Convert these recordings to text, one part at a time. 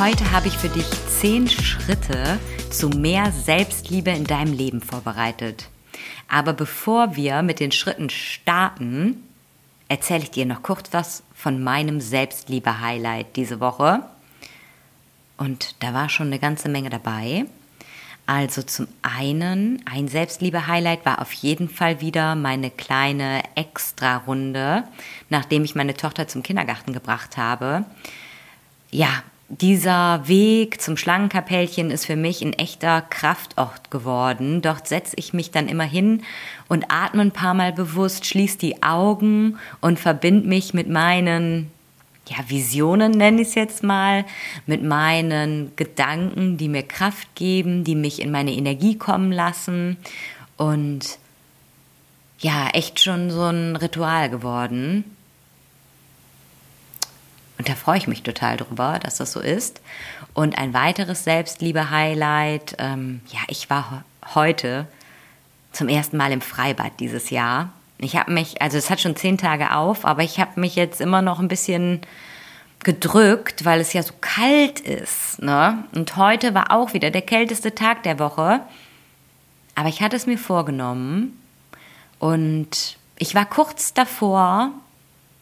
Heute habe ich für dich zehn Schritte zu mehr Selbstliebe in deinem Leben vorbereitet. Aber bevor wir mit den Schritten starten, erzähle ich dir noch kurz was von meinem Selbstliebe-Highlight diese Woche. Und da war schon eine ganze Menge dabei. Also zum einen, ein Selbstliebe-Highlight war auf jeden Fall wieder meine kleine Extra-Runde, nachdem ich meine Tochter zum Kindergarten gebracht habe. Ja, dieser Weg zum Schlangenkapellchen ist für mich ein echter Kraftort geworden. Dort setze ich mich dann immer hin und atme ein paar Mal bewusst, schließe die Augen und verbinde mich mit meinen ja, Visionen, nenne ich es jetzt mal, mit meinen Gedanken, die mir Kraft geben, die mich in meine Energie kommen lassen. Und ja, echt schon so ein Ritual geworden. Und da freue ich mich total drüber, dass das so ist. Und ein weiteres Selbstliebe-Highlight, ähm, ja, ich war heute zum ersten Mal im Freibad dieses Jahr. Ich habe mich, also es hat schon zehn Tage auf, aber ich habe mich jetzt immer noch ein bisschen gedrückt, weil es ja so kalt ist. Ne? Und heute war auch wieder der kälteste Tag der Woche. Aber ich hatte es mir vorgenommen und ich war kurz davor,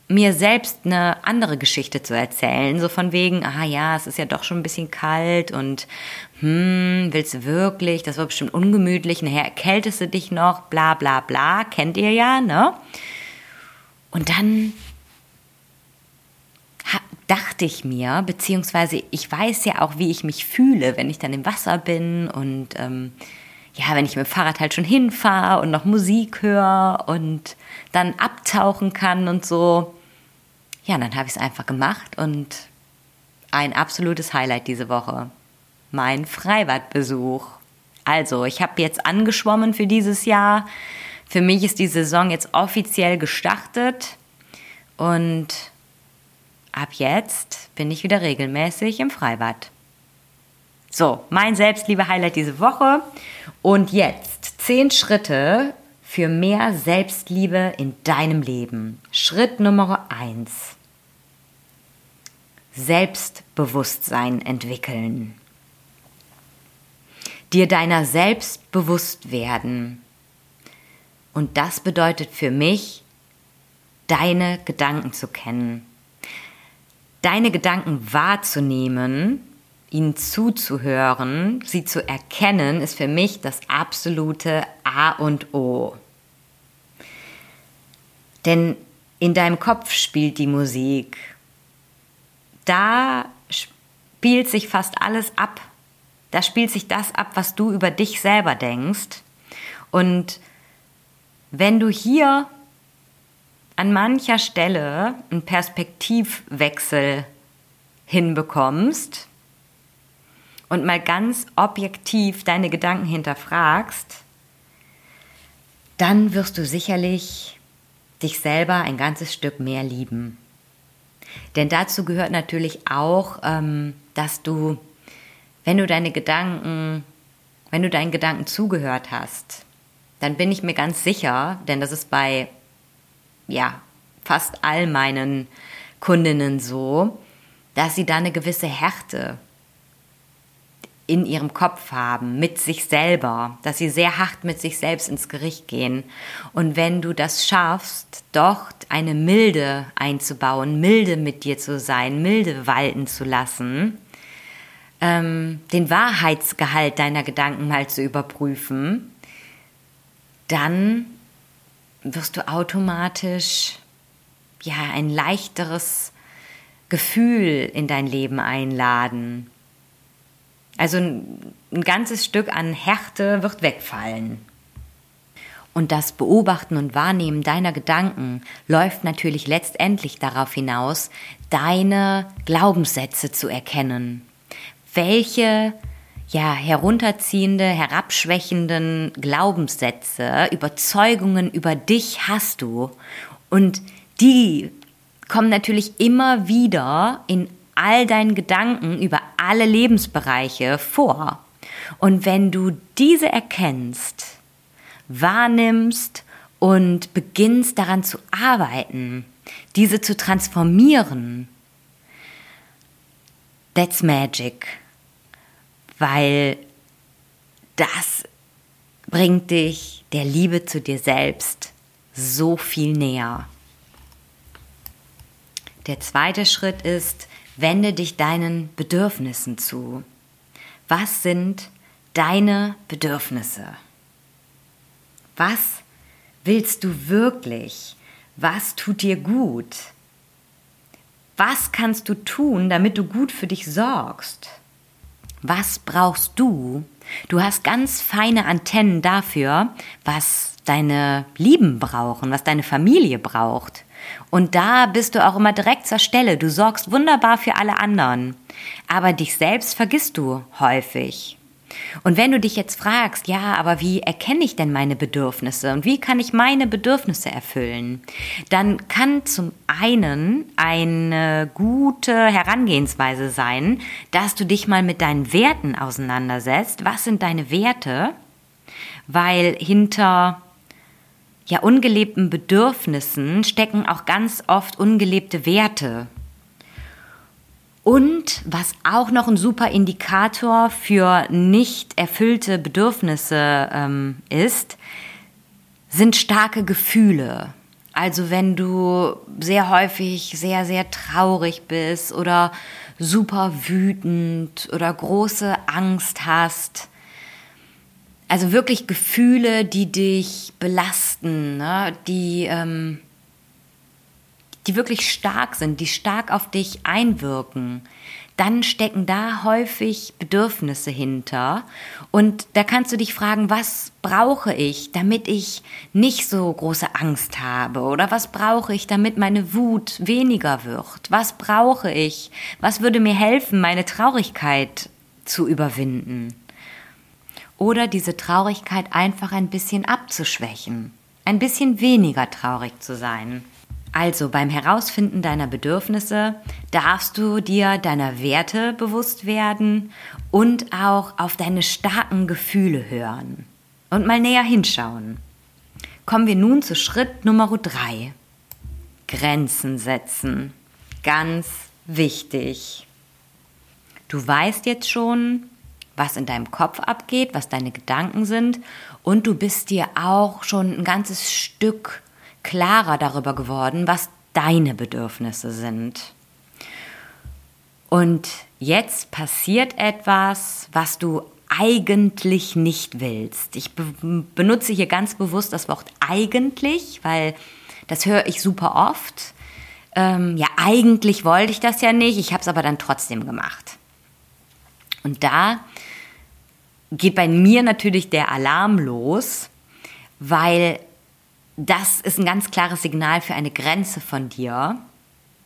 mir selbst eine andere Geschichte zu erzählen, so von wegen, ah ja, es ist ja doch schon ein bisschen kalt und hm, willst du wirklich, das war bestimmt ungemütlich, nachher erkältest du dich noch, bla bla bla, kennt ihr ja, ne? Und dann dachte ich mir, beziehungsweise ich weiß ja auch, wie ich mich fühle, wenn ich dann im Wasser bin und ähm, ja, wenn ich mit dem Fahrrad halt schon hinfahre und noch Musik höre und dann abtauchen kann und so ja, dann habe ich es einfach gemacht und ein absolutes Highlight diese Woche. Mein Freibadbesuch. Also, ich habe jetzt angeschwommen für dieses Jahr. Für mich ist die Saison jetzt offiziell gestartet und ab jetzt bin ich wieder regelmäßig im Freibad. So, mein Selbstliebe-Highlight diese Woche. Und jetzt zehn Schritte für mehr Selbstliebe in deinem Leben. Schritt Nummer eins. Selbstbewusstsein entwickeln. Dir deiner selbst bewusst werden. Und das bedeutet für mich, deine Gedanken zu kennen. Deine Gedanken wahrzunehmen, ihnen zuzuhören, sie zu erkennen, ist für mich das absolute A und O. Denn in deinem Kopf spielt die Musik da spielt sich fast alles ab. Da spielt sich das ab, was du über dich selber denkst. Und wenn du hier an mancher Stelle einen Perspektivwechsel hinbekommst und mal ganz objektiv deine Gedanken hinterfragst, dann wirst du sicherlich dich selber ein ganzes Stück mehr lieben. Denn dazu gehört natürlich auch, ähm, dass du, wenn du deine Gedanken, wenn du deinen Gedanken zugehört hast, dann bin ich mir ganz sicher, denn das ist bei ja fast all meinen Kundinnen so, dass sie da eine gewisse Härte in ihrem Kopf haben, mit sich selber, dass sie sehr hart mit sich selbst ins Gericht gehen. Und wenn du das schaffst, dort eine Milde einzubauen, milde mit dir zu sein, milde walten zu lassen, ähm, den Wahrheitsgehalt deiner Gedanken mal zu überprüfen, dann wirst du automatisch ja ein leichteres Gefühl in dein Leben einladen also ein, ein ganzes Stück an Härte wird wegfallen. Und das Beobachten und Wahrnehmen deiner Gedanken läuft natürlich letztendlich darauf hinaus, deine Glaubenssätze zu erkennen. Welche ja, herunterziehende, herabschwächenden Glaubenssätze, Überzeugungen über dich hast du. Und die kommen natürlich immer wieder in all deinen Gedanken über alle Lebensbereiche vor. Und wenn du diese erkennst, wahrnimmst und beginnst daran zu arbeiten, diese zu transformieren, that's magic weil das bringt dich der Liebe zu dir selbst so viel näher. Der zweite Schritt ist, wende dich deinen Bedürfnissen zu. Was sind deine Bedürfnisse? Was willst du wirklich? Was tut dir gut? Was kannst du tun, damit du gut für dich sorgst? was brauchst du? Du hast ganz feine Antennen dafür, was deine Lieben brauchen, was deine Familie braucht. Und da bist du auch immer direkt zur Stelle. Du sorgst wunderbar für alle anderen. Aber dich selbst vergisst du häufig. Und wenn du dich jetzt fragst, ja, aber wie erkenne ich denn meine Bedürfnisse und wie kann ich meine Bedürfnisse erfüllen, dann kann zum einen eine gute Herangehensweise sein, dass du dich mal mit deinen Werten auseinandersetzt. Was sind deine Werte? Weil hinter ja ungelebten Bedürfnissen stecken auch ganz oft ungelebte Werte. Und was auch noch ein super Indikator für nicht erfüllte Bedürfnisse ähm, ist, sind starke Gefühle. Also wenn du sehr häufig sehr, sehr traurig bist oder super wütend oder große Angst hast. Also wirklich Gefühle, die dich belasten, ne? die ähm, die wirklich stark sind, die stark auf dich einwirken, dann stecken da häufig Bedürfnisse hinter. Und da kannst du dich fragen, was brauche ich, damit ich nicht so große Angst habe? Oder was brauche ich, damit meine Wut weniger wird? Was brauche ich? Was würde mir helfen, meine Traurigkeit zu überwinden? Oder diese Traurigkeit einfach ein bisschen abzuschwächen, ein bisschen weniger traurig zu sein. Also beim Herausfinden deiner Bedürfnisse darfst du dir deiner Werte bewusst werden und auch auf deine starken Gefühle hören und mal näher hinschauen. Kommen wir nun zu Schritt Nummer drei. Grenzen setzen. Ganz wichtig. Du weißt jetzt schon, was in deinem Kopf abgeht, was deine Gedanken sind und du bist dir auch schon ein ganzes Stück klarer darüber geworden, was deine Bedürfnisse sind. Und jetzt passiert etwas, was du eigentlich nicht willst. Ich be benutze hier ganz bewusst das Wort eigentlich, weil das höre ich super oft. Ähm, ja, eigentlich wollte ich das ja nicht, ich habe es aber dann trotzdem gemacht. Und da geht bei mir natürlich der Alarm los, weil das ist ein ganz klares Signal für eine Grenze von dir.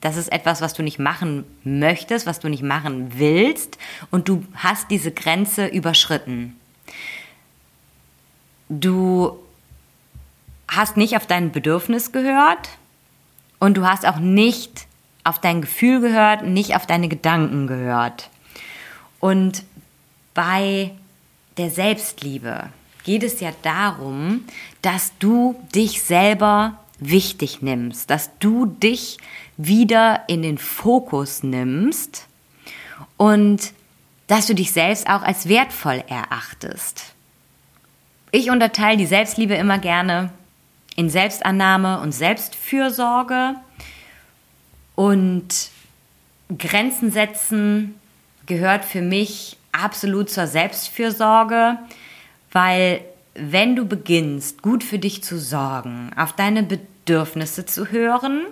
Das ist etwas, was du nicht machen möchtest, was du nicht machen willst und du hast diese Grenze überschritten. Du hast nicht auf dein Bedürfnis gehört und du hast auch nicht auf dein Gefühl gehört, nicht auf deine Gedanken gehört. Und bei der Selbstliebe, geht es ja darum, dass du dich selber wichtig nimmst, dass du dich wieder in den Fokus nimmst und dass du dich selbst auch als wertvoll erachtest. Ich unterteile die Selbstliebe immer gerne in Selbstannahme und Selbstfürsorge und Grenzen setzen gehört für mich absolut zur Selbstfürsorge weil wenn du beginnst, gut für dich zu sorgen, auf deine Bedürfnisse zu hören,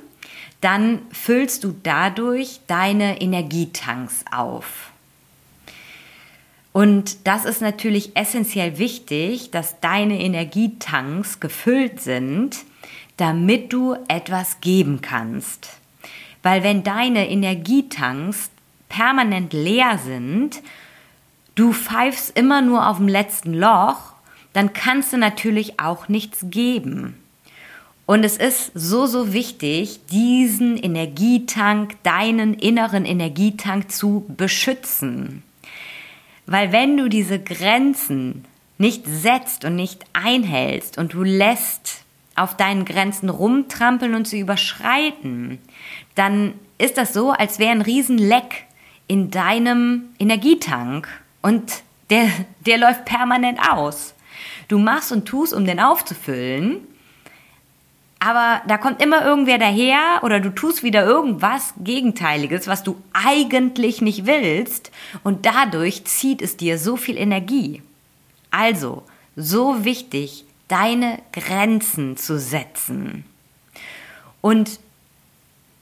dann füllst du dadurch deine Energietanks auf. Und das ist natürlich essentiell wichtig, dass deine Energietanks gefüllt sind, damit du etwas geben kannst. Weil wenn deine Energietanks permanent leer sind, du pfeifst immer nur auf dem letzten Loch, dann kannst du natürlich auch nichts geben. Und es ist so, so wichtig, diesen Energietank, deinen inneren Energietank zu beschützen. Weil wenn du diese Grenzen nicht setzt und nicht einhältst und du lässt auf deinen Grenzen rumtrampeln und sie überschreiten, dann ist das so, als wäre ein Riesenleck in deinem Energietank und der, der läuft permanent aus. Du machst und tust, um den aufzufüllen, aber da kommt immer irgendwer daher oder du tust wieder irgendwas Gegenteiliges, was du eigentlich nicht willst und dadurch zieht es dir so viel Energie. Also, so wichtig, deine Grenzen zu setzen. Und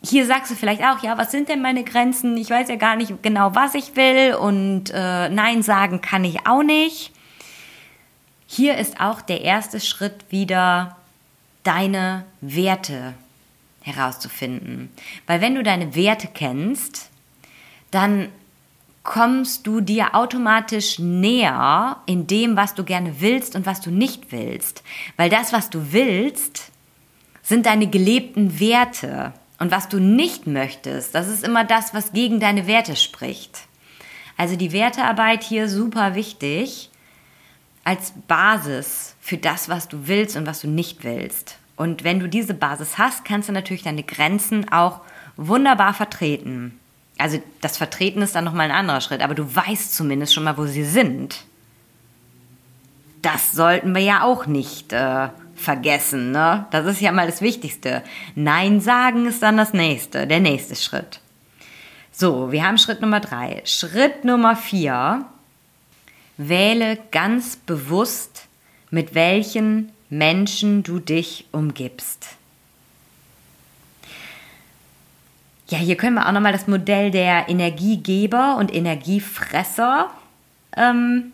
hier sagst du vielleicht auch, ja, was sind denn meine Grenzen? Ich weiß ja gar nicht genau, was ich will und äh, Nein sagen kann ich auch nicht. Hier ist auch der erste Schritt wieder deine Werte herauszufinden. Weil wenn du deine Werte kennst, dann kommst du dir automatisch näher in dem, was du gerne willst und was du nicht willst. Weil das, was du willst, sind deine gelebten Werte. Und was du nicht möchtest, das ist immer das, was gegen deine Werte spricht. Also die Wertearbeit hier super wichtig als Basis für das, was du willst und was du nicht willst. Und wenn du diese Basis hast, kannst du natürlich deine Grenzen auch wunderbar vertreten. Also das Vertreten ist dann nochmal ein anderer Schritt, aber du weißt zumindest schon mal, wo sie sind. Das sollten wir ja auch nicht äh, vergessen, ne? Das ist ja mal das Wichtigste. Nein sagen ist dann das nächste, der nächste Schritt. So, wir haben Schritt Nummer drei. Schritt Nummer vier Wähle ganz bewusst, mit welchen Menschen du dich umgibst. Ja, hier können wir auch nochmal das Modell der Energiegeber und Energiefresser ähm,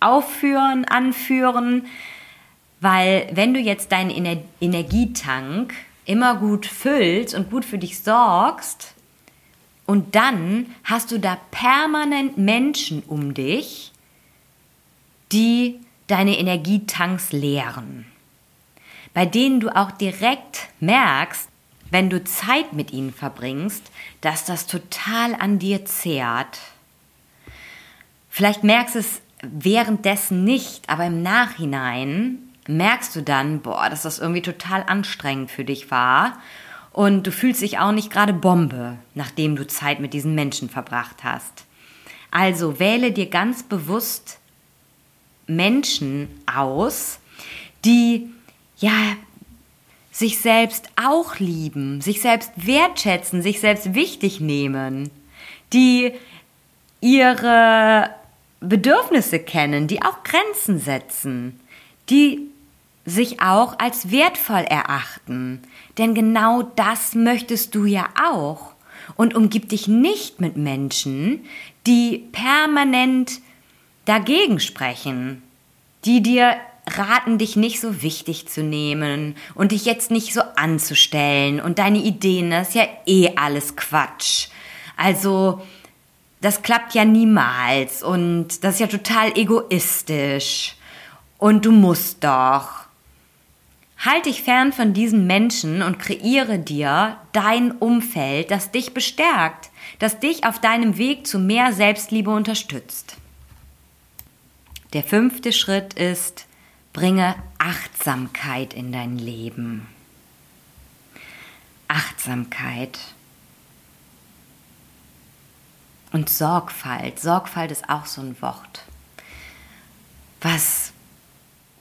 aufführen, anführen, weil wenn du jetzt deinen Ener Energietank immer gut füllst und gut für dich sorgst, und dann hast du da permanent Menschen um dich, die deine Energietanks leeren, bei denen du auch direkt merkst, wenn du Zeit mit ihnen verbringst, dass das total an dir zehrt. Vielleicht merkst du es währenddessen nicht, aber im Nachhinein merkst du dann, boah, dass das irgendwie total anstrengend für dich war und du fühlst dich auch nicht gerade Bombe, nachdem du Zeit mit diesen Menschen verbracht hast. Also wähle dir ganz bewusst Menschen aus, die ja sich selbst auch lieben, sich selbst wertschätzen, sich selbst wichtig nehmen, die ihre Bedürfnisse kennen, die auch Grenzen setzen, die sich auch als wertvoll erachten. Denn genau das möchtest du ja auch. Und umgib dich nicht mit Menschen, die permanent dagegen sprechen, die dir raten, dich nicht so wichtig zu nehmen und dich jetzt nicht so anzustellen und deine Ideen, das ist ja eh alles Quatsch. Also, das klappt ja niemals und das ist ja total egoistisch und du musst doch. Halt dich fern von diesen Menschen und kreiere dir dein Umfeld, das dich bestärkt, das dich auf deinem Weg zu mehr Selbstliebe unterstützt. Der fünfte Schritt ist, bringe Achtsamkeit in dein Leben. Achtsamkeit. Und Sorgfalt. Sorgfalt ist auch so ein Wort, was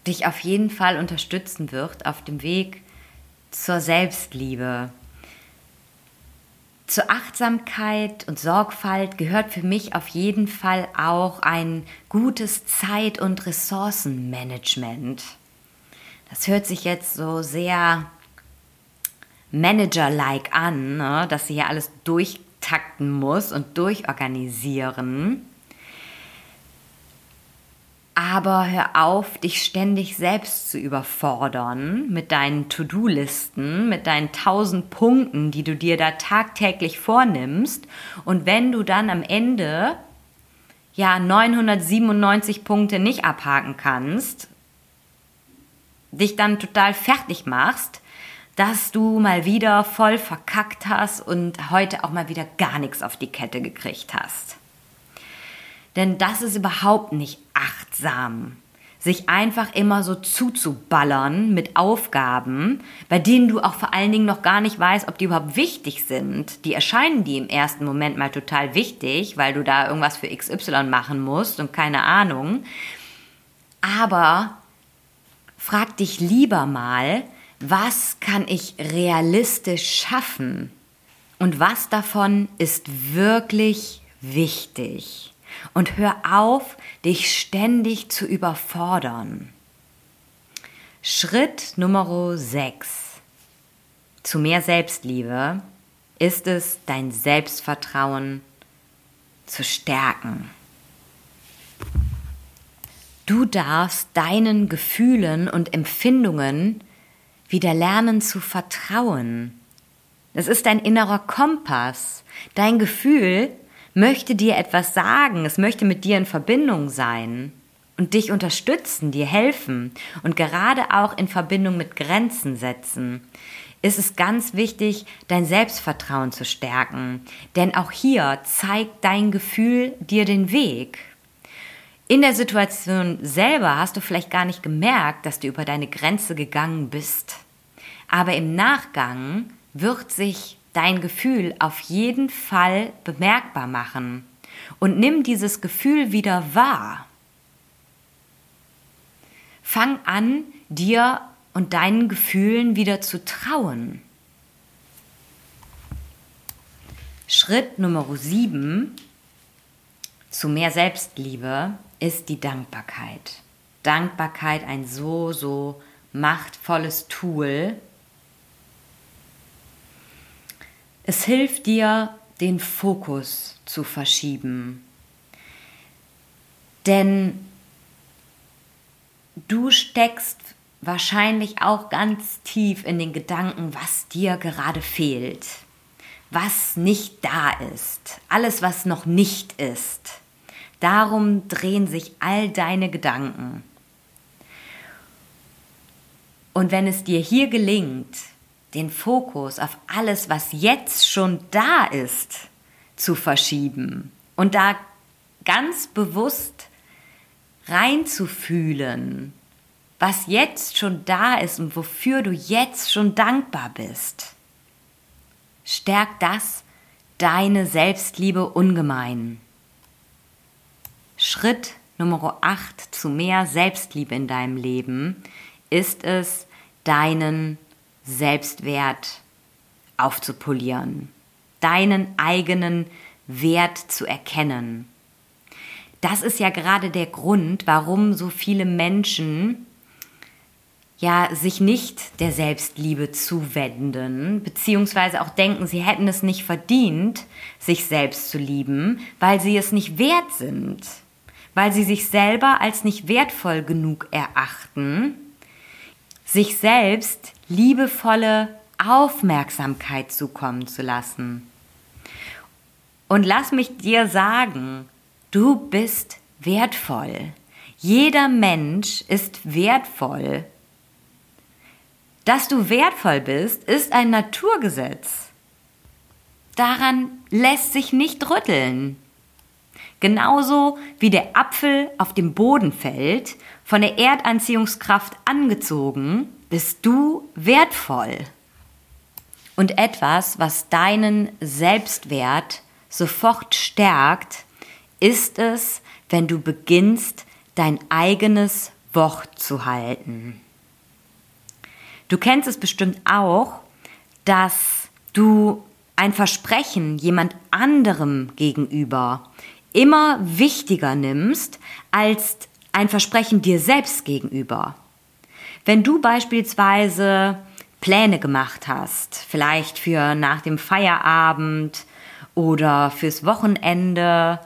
dich auf jeden Fall unterstützen wird auf dem Weg zur Selbstliebe, zur Achtsamkeit und Sorgfalt gehört für mich auf jeden Fall auch ein gutes Zeit- und Ressourcenmanagement. Das hört sich jetzt so sehr Manager-like an, ne? dass sie hier alles durchtakten muss und durchorganisieren. Aber hör auf, dich ständig selbst zu überfordern mit deinen To-Do-Listen, mit deinen tausend Punkten, die du dir da tagtäglich vornimmst. Und wenn du dann am Ende ja 997 Punkte nicht abhaken kannst, dich dann total fertig machst, dass du mal wieder voll verkackt hast und heute auch mal wieder gar nichts auf die Kette gekriegt hast. Denn das ist überhaupt nicht achtsam, sich einfach immer so zuzuballern mit Aufgaben, bei denen du auch vor allen Dingen noch gar nicht weißt, ob die überhaupt wichtig sind. Die erscheinen die im ersten Moment mal total wichtig, weil du da irgendwas für XY machen musst und keine Ahnung. Aber frag dich lieber mal, was kann ich realistisch schaffen? Und was davon ist wirklich wichtig? Und hör auf, dich ständig zu überfordern. Schritt Nummer 6 zu mehr Selbstliebe ist es, dein Selbstvertrauen zu stärken. Du darfst deinen Gefühlen und Empfindungen wieder lernen zu vertrauen. Es ist dein innerer Kompass. Dein Gefühl möchte dir etwas sagen, es möchte mit dir in Verbindung sein und dich unterstützen, dir helfen und gerade auch in Verbindung mit Grenzen setzen, ist es ganz wichtig, dein Selbstvertrauen zu stärken. Denn auch hier zeigt dein Gefühl dir den Weg. In der Situation selber hast du vielleicht gar nicht gemerkt, dass du über deine Grenze gegangen bist. Aber im Nachgang wird sich dein Gefühl auf jeden Fall bemerkbar machen und nimm dieses Gefühl wieder wahr. Fang an, dir und deinen Gefühlen wieder zu trauen. Schritt Nummer 7 zu mehr Selbstliebe ist die Dankbarkeit. Dankbarkeit ein so, so machtvolles Tool, Es hilft dir, den Fokus zu verschieben. Denn du steckst wahrscheinlich auch ganz tief in den Gedanken, was dir gerade fehlt, was nicht da ist, alles, was noch nicht ist. Darum drehen sich all deine Gedanken. Und wenn es dir hier gelingt, den Fokus auf alles, was jetzt schon da ist, zu verschieben und da ganz bewusst reinzufühlen, was jetzt schon da ist und wofür du jetzt schon dankbar bist. Stärkt das deine Selbstliebe ungemein. Schritt Nummer 8 zu mehr Selbstliebe in deinem Leben ist es, deinen Selbstwert aufzupolieren, deinen eigenen Wert zu erkennen. Das ist ja gerade der Grund, warum so viele Menschen ja sich nicht der Selbstliebe zuwenden, beziehungsweise auch denken, sie hätten es nicht verdient, sich selbst zu lieben, weil sie es nicht wert sind, weil sie sich selber als nicht wertvoll genug erachten, sich selbst liebevolle Aufmerksamkeit zukommen zu lassen. Und lass mich dir sagen, du bist wertvoll. Jeder Mensch ist wertvoll. Dass du wertvoll bist, ist ein Naturgesetz. Daran lässt sich nicht rütteln. Genauso wie der Apfel auf dem Boden fällt, von der Erdanziehungskraft angezogen, bist du wertvoll. Und etwas, was deinen Selbstwert sofort stärkt, ist es, wenn du beginnst, dein eigenes Wort zu halten. Du kennst es bestimmt auch, dass du ein Versprechen jemand anderem gegenüber immer wichtiger nimmst als ein Versprechen dir selbst gegenüber. Wenn du beispielsweise Pläne gemacht hast, vielleicht für nach dem Feierabend oder fürs Wochenende,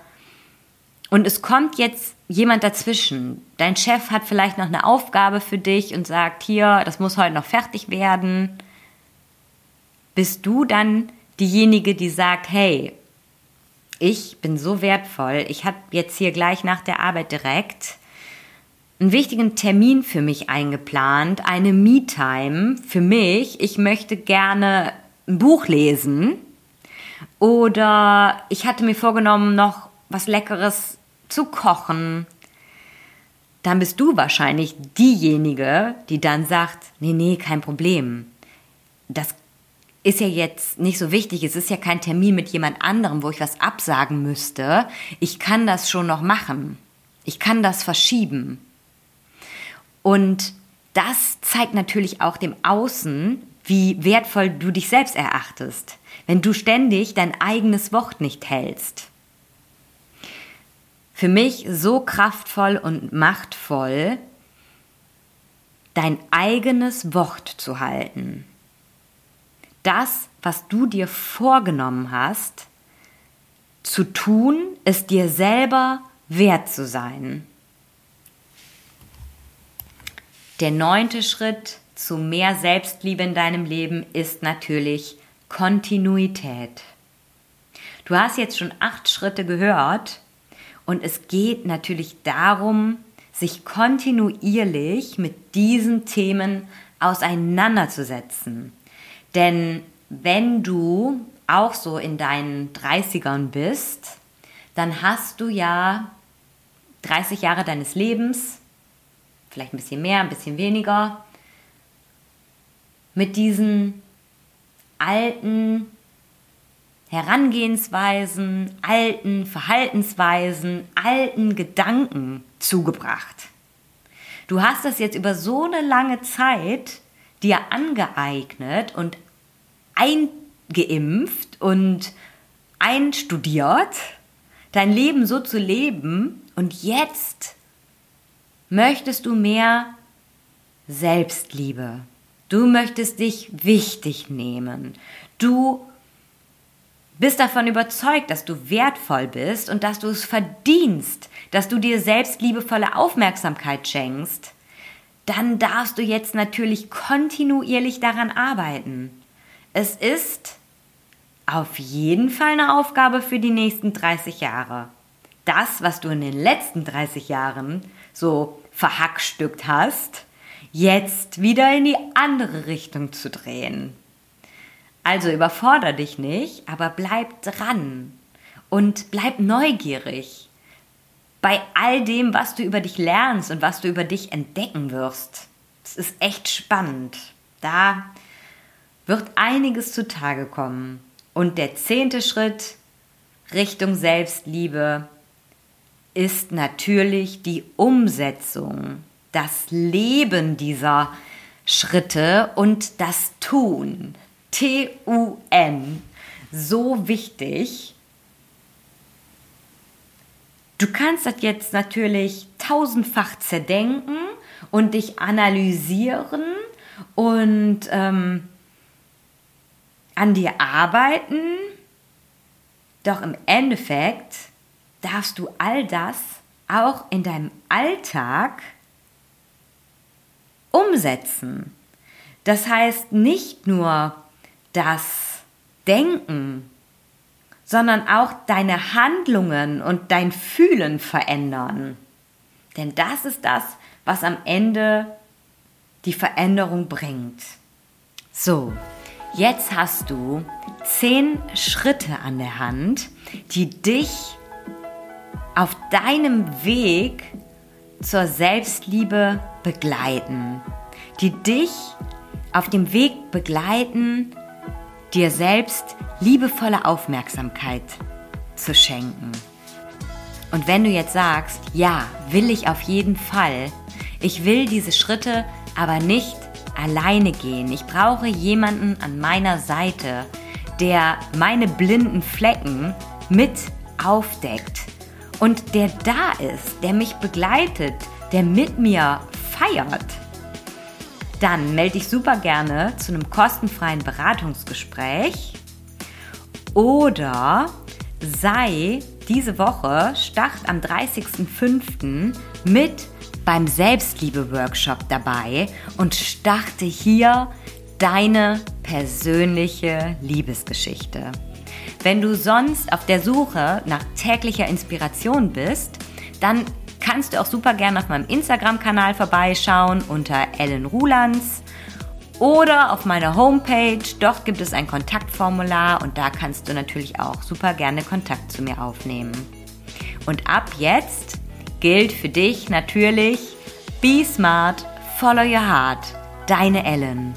und es kommt jetzt jemand dazwischen. Dein Chef hat vielleicht noch eine Aufgabe für dich und sagt, hier, das muss heute noch fertig werden. Bist du dann diejenige, die sagt, hey, ich bin so wertvoll, ich habe jetzt hier gleich nach der Arbeit direkt einen wichtigen Termin für mich eingeplant, eine Me-Time für mich. Ich möchte gerne ein Buch lesen oder ich hatte mir vorgenommen, noch was Leckeres zu kochen. Dann bist du wahrscheinlich diejenige, die dann sagt, nee, nee, kein Problem. Das ist ja jetzt nicht so wichtig. Es ist ja kein Termin mit jemand anderem, wo ich was absagen müsste. Ich kann das schon noch machen. Ich kann das verschieben. Und das zeigt natürlich auch dem Außen, wie wertvoll du dich selbst erachtest, wenn du ständig dein eigenes Wort nicht hältst. Für mich so kraftvoll und machtvoll, dein eigenes Wort zu halten. Das, was du dir vorgenommen hast, zu tun, ist dir selber wert zu sein. Der neunte Schritt zu mehr Selbstliebe in deinem Leben ist natürlich Kontinuität. Du hast jetzt schon acht Schritte gehört und es geht natürlich darum, sich kontinuierlich mit diesen Themen auseinanderzusetzen. Denn wenn du auch so in deinen 30ern bist, dann hast du ja 30 Jahre deines Lebens vielleicht ein bisschen mehr, ein bisschen weniger, mit diesen alten Herangehensweisen, alten Verhaltensweisen, alten Gedanken zugebracht. Du hast das jetzt über so eine lange Zeit dir angeeignet und eingeimpft und einstudiert, dein Leben so zu leben und jetzt möchtest du mehr Selbstliebe. Du möchtest dich wichtig nehmen. Du bist davon überzeugt, dass du wertvoll bist und dass du es verdienst, dass du dir selbst liebevolle Aufmerksamkeit schenkst, dann darfst du jetzt natürlich kontinuierlich daran arbeiten. Es ist auf jeden Fall eine Aufgabe für die nächsten 30 Jahre. Das, was du in den letzten 30 Jahren so verhackstückt hast, jetzt wieder in die andere Richtung zu drehen. Also überforder dich nicht, aber bleib dran und bleib neugierig bei all dem, was du über dich lernst und was du über dich entdecken wirst. Es ist echt spannend. Da wird einiges zutage kommen. Und der zehnte Schritt Richtung Selbstliebe ist natürlich die Umsetzung, das Leben dieser Schritte und das Tun. T-U-N. So wichtig. Du kannst das jetzt natürlich tausendfach zerdenken und dich analysieren und ähm, an dir arbeiten. Doch im Endeffekt darfst du all das auch in deinem Alltag umsetzen. Das heißt nicht nur das Denken, sondern auch deine Handlungen und dein Fühlen verändern. Denn das ist das, was am Ende die Veränderung bringt. So, jetzt hast du zehn Schritte an der Hand, die dich auf deinem Weg zur Selbstliebe begleiten, die dich auf dem Weg begleiten, dir selbst liebevolle Aufmerksamkeit zu schenken. Und wenn du jetzt sagst, ja, will ich auf jeden Fall, ich will diese Schritte aber nicht alleine gehen. Ich brauche jemanden an meiner Seite, der meine blinden Flecken mit aufdeckt, und der da ist, der mich begleitet, der mit mir feiert, dann melde dich super gerne zu einem kostenfreien Beratungsgespräch oder sei diese Woche start am 30.05. mit beim Selbstliebe-Workshop dabei und starte hier deine persönliche Liebesgeschichte. Wenn du sonst auf der Suche nach täglicher Inspiration bist, dann kannst du auch super gerne auf meinem Instagram-Kanal vorbeischauen unter Ellen Rulands oder auf meiner Homepage. Dort gibt es ein Kontaktformular und da kannst du natürlich auch super gerne Kontakt zu mir aufnehmen. Und ab jetzt gilt für dich natürlich Be smart, follow your heart. Deine Ellen.